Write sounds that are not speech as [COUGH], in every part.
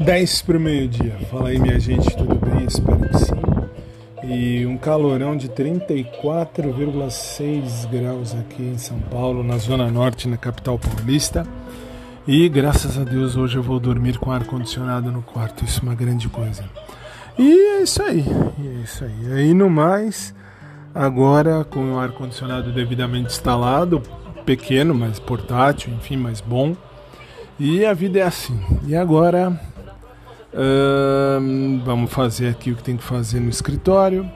10 para o meio-dia. Fala aí, minha gente, tudo bem? Espero que sim. E um calorão de 34,6 graus aqui em São Paulo, na Zona Norte, na capital paulista. E graças a Deus hoje eu vou dormir com ar-condicionado no quarto, isso é uma grande coisa. E é isso aí, é isso aí. Aí no mais, agora com o ar-condicionado devidamente instalado, pequeno, mas portátil, enfim, mais bom. E a vida é assim. E agora vamos fazer aqui o que tem que fazer no escritório.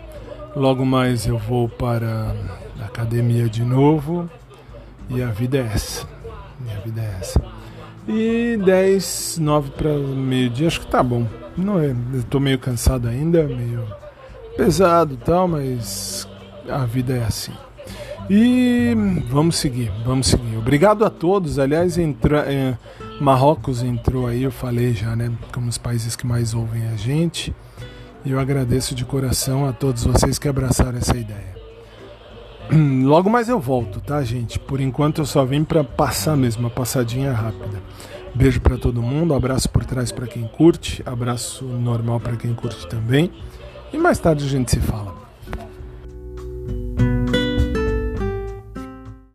Logo mais eu vou para a academia de novo. E a vida é essa. E a vida é essa. E 10, 9 para meio-dia, acho que tá bom. Não é, eu tô meio cansado ainda, meio pesado e tal, mas a vida é assim. E vamos seguir, vamos seguir. Obrigado a todos. Aliás, entra, é, Marrocos entrou aí, eu falei já, né? Como os países que mais ouvem a gente. E eu agradeço de coração a todos vocês que abraçaram essa ideia. [CLEARS THROAT] Logo mais eu volto, tá, gente? Por enquanto eu só vim para passar mesmo, uma passadinha rápida. Beijo para todo mundo, abraço por trás para quem curte, abraço normal para quem curte também. E mais tarde a gente se fala.